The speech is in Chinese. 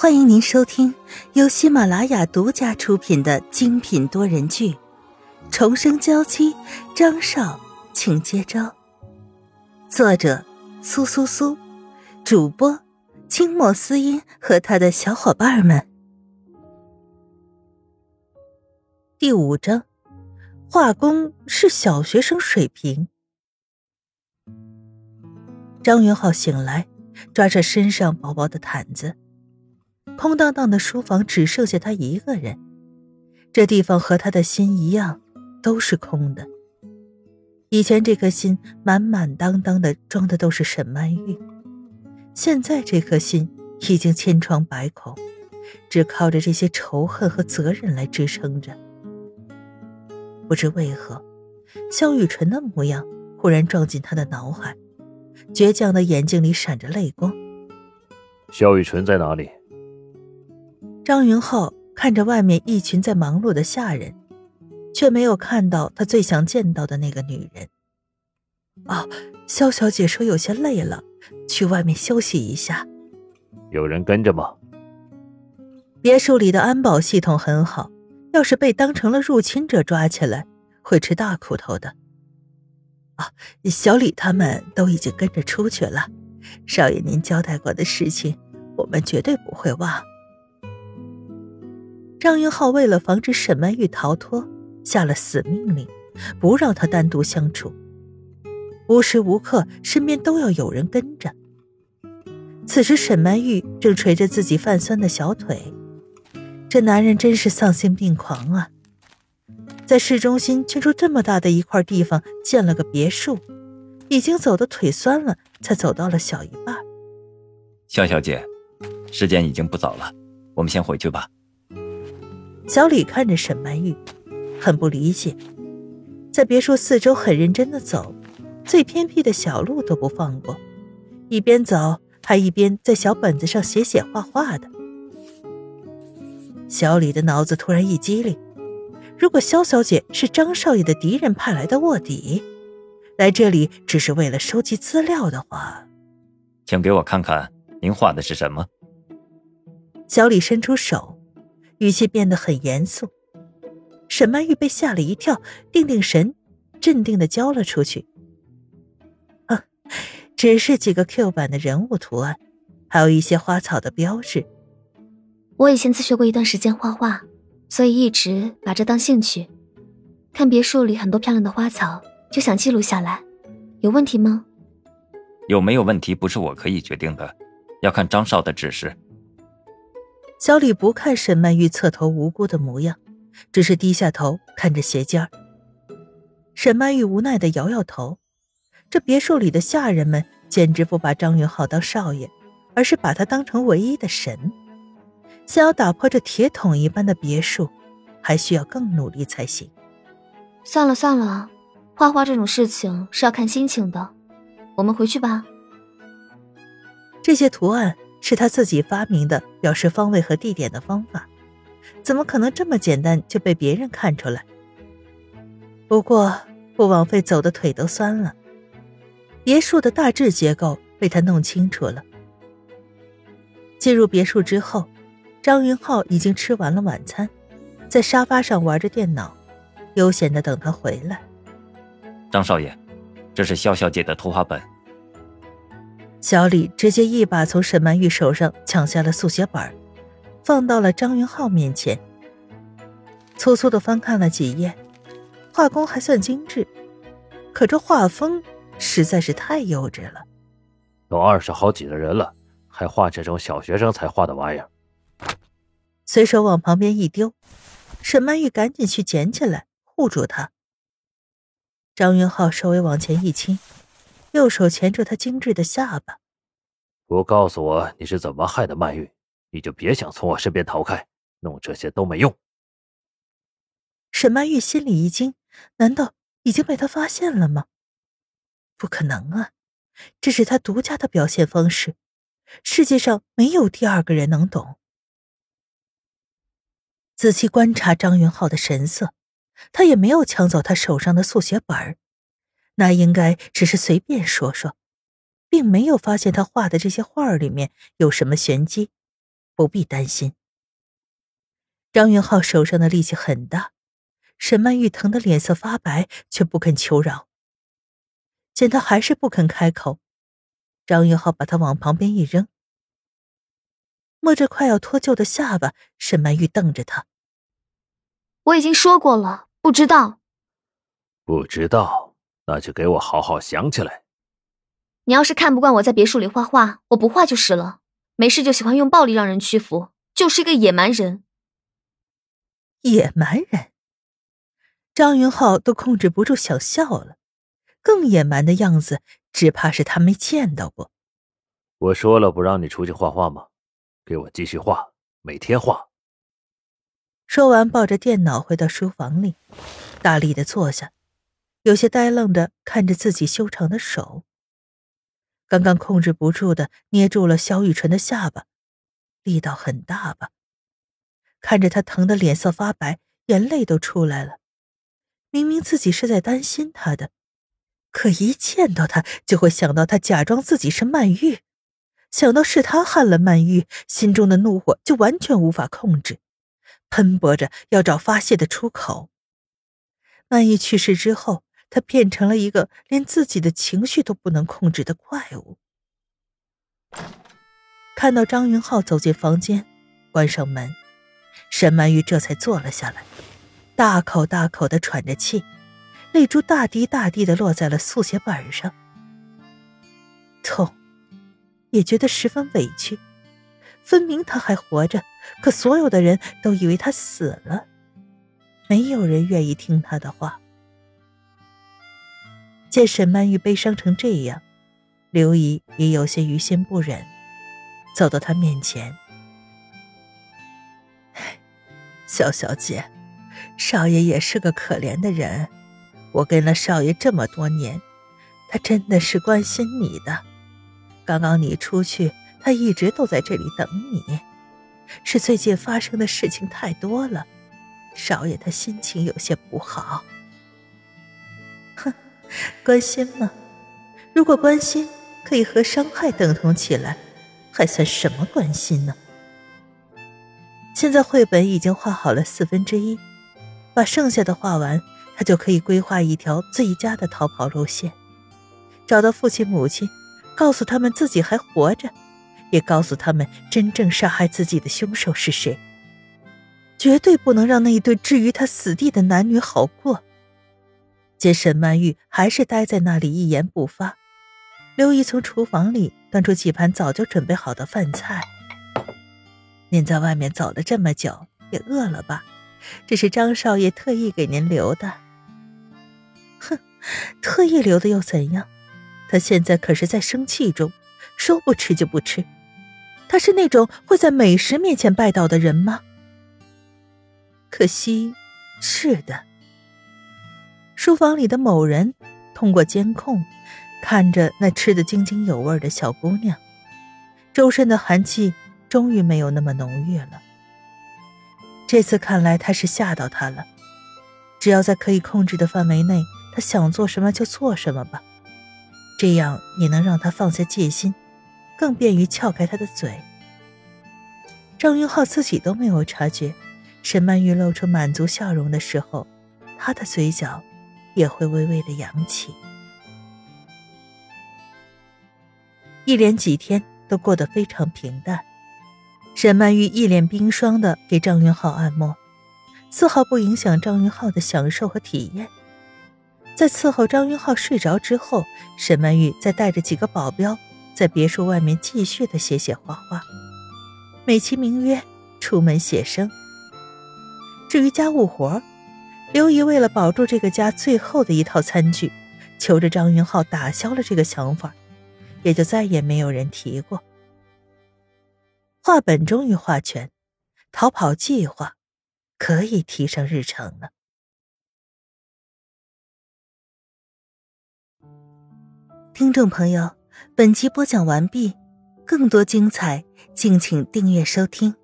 欢迎您收听由喜马拉雅独家出品的精品多人剧《重生娇妻》，张少，请接招。作者：苏苏苏，主播：清墨思音和他的小伙伴们。第五章，画工是小学生水平。张云浩醒来，抓着身上薄薄的毯子。空荡荡的书房只剩下他一个人，这地方和他的心一样，都是空的。以前这颗心满满当当的装的都是沈曼玉，现在这颗心已经千疮百孔，只靠着这些仇恨和责任来支撑着。不知为何，萧雨辰的模样忽然撞进他的脑海，倔强的眼睛里闪着泪光。萧雨辰在哪里？张云浩看着外面一群在忙碌的下人，却没有看到他最想见到的那个女人。哦，萧小姐说有些累了，去外面休息一下。有人跟着吗？别墅里的安保系统很好，要是被当成了入侵者抓起来，会吃大苦头的。啊，小李他们都已经跟着出去了。少爷您交代过的事情，我们绝对不会忘。张云浩为了防止沈曼玉逃脱，下了死命令，不让她单独相处，无时无刻身边都要有人跟着。此时，沈曼玉正捶着自己泛酸的小腿，这男人真是丧心病狂啊！在市中心圈出这么大的一块地方建了个别墅，已经走的腿酸了，才走到了小一半。肖小姐，时间已经不早了，我们先回去吧。小李看着沈曼玉，很不理解，在别墅四周很认真的走，最偏僻的小路都不放过，一边走还一边在小本子上写写画画的。小李的脑子突然一激灵，如果萧小姐是张少爷的敌人派来的卧底，来这里只是为了收集资料的话，请给我看看您画的是什么。小李伸出手。语气变得很严肃，沈曼玉被吓了一跳，定定神，镇定的交了出去。啊，只是几个 Q 版的人物图案，还有一些花草的标志。我以前自学过一段时间画画，所以一直把这当兴趣。看别墅里很多漂亮的花草，就想记录下来。有问题吗？有没有问题不是我可以决定的，要看张少的指示。小李不看沈曼玉侧头无辜的模样，只是低下头看着鞋尖儿。沈曼玉无奈的摇摇头，这别墅里的下人们简直不把张云浩当少爷，而是把他当成唯一的神。想要打破这铁桶一般的别墅，还需要更努力才行。算了算了，画画这种事情是要看心情的，我们回去吧。这些图案。是他自己发明的表示方位和地点的方法，怎么可能这么简单就被别人看出来？不过不枉费走的腿都酸了。别墅的大致结构被他弄清楚了。进入别墅之后，张云浩已经吃完了晚餐，在沙发上玩着电脑，悠闲的等他回来。张少爷，这是肖小姐的图画本。小李直接一把从沈曼玉手上抢下了速写本，放到了张云浩面前。粗粗的翻看了几页，画工还算精致，可这画风实在是太幼稚了。都二十好几的人了，还画这种小学生才画的玩意儿？随手往旁边一丢，沈曼玉赶紧去捡起来护住他。张云浩稍微往前一倾。右手钳住他精致的下巴，不告诉我你是怎么害的曼玉，你就别想从我身边逃开。弄这些都没用。沈曼玉心里一惊，难道已经被他发现了吗？不可能啊，这是他独家的表现方式，世界上没有第二个人能懂。仔细观察张云浩的神色，他也没有抢走他手上的速写本儿。那应该只是随便说说，并没有发现他画的这些画里面有什么玄机，不必担心。张云浩手上的力气很大，沈曼玉疼得脸色发白，却不肯求饶。见他还是不肯开口，张云浩把他往旁边一扔。摸着快要脱臼的下巴，沈曼玉瞪着他：“我已经说过了，不知道。不知道，那就给我好好想起来。你要是看不惯我在别墅里画画，我不画就是了。没事就喜欢用暴力让人屈服，就是一个野蛮人。”野蛮人，张云浩都控制不住想笑了。更野蛮的样子，只怕是他没见到过。我说了不让你出去画画吗？给我继续画，每天画。说完，抱着电脑回到书房里，大力的坐下，有些呆愣的看着自己修长的手。刚刚控制不住的捏住了萧雨辰的下巴，力道很大吧？看着他疼得脸色发白，眼泪都出来了。明明自己是在担心他的，可一见到他就会想到他假装自己是曼玉，想到是他害了曼玉，心中的怒火就完全无法控制，喷薄着要找发泄的出口。曼玉去世之后，他变成了一个连自己的情绪都不能控制的怪物。看到张云浩走进房间，关上门。沈曼玉这才坐了下来，大口大口的喘着气，泪珠大滴大滴的落在了速写本上。痛，也觉得十分委屈。分明他还活着，可所有的人都以为他死了，没有人愿意听他的话。见沈曼玉悲伤成这样，刘姨也有些于心不忍，走到他面前。萧小姐，少爷也是个可怜的人。我跟了少爷这么多年，他真的是关心你的。刚刚你出去，他一直都在这里等你。是最近发生的事情太多了，少爷他心情有些不好。哼，关心吗？如果关心可以和伤害等同起来，还算什么关心呢？现在绘本已经画好了四分之一，把剩下的画完，他就可以规划一条最佳的逃跑路线，找到父亲母亲，告诉他们自己还活着，也告诉他们真正杀害自己的凶手是谁。绝对不能让那一对置于他死地的男女好过。见沈曼玉还是待在那里一言不发，刘姨从厨房里端出几盘早就准备好的饭菜。您在外面走了这么久，也饿了吧？这是张少爷特意给您留的。哼，特意留的又怎样？他现在可是在生气中，说不吃就不吃。他是那种会在美食面前拜倒的人吗？可惜，是的。书房里的某人通过监控，看着那吃得津津有味的小姑娘，周身的寒气。终于没有那么浓郁了。这次看来他是吓到他了。只要在可以控制的范围内，他想做什么就做什么吧。这样也能让他放下戒心，更便于撬开他的嘴。张云浩自己都没有察觉，沈曼玉露出满足笑容的时候，他的嘴角也会微微的扬起。一连几天都过得非常平淡。沈曼玉一脸冰霜的给张云浩按摩，丝毫不影响张云浩的享受和体验。在伺候张云浩睡着之后，沈曼玉再带着几个保镖在别墅外面继续的写写画画，美其名曰出门写生。至于家务活，刘姨为了保住这个家最后的一套餐具，求着张云浩打消了这个想法，也就再也没有人提过。画本终于画全，逃跑计划可以提上日程了。听众朋友，本集播讲完毕，更多精彩，敬请订阅收听。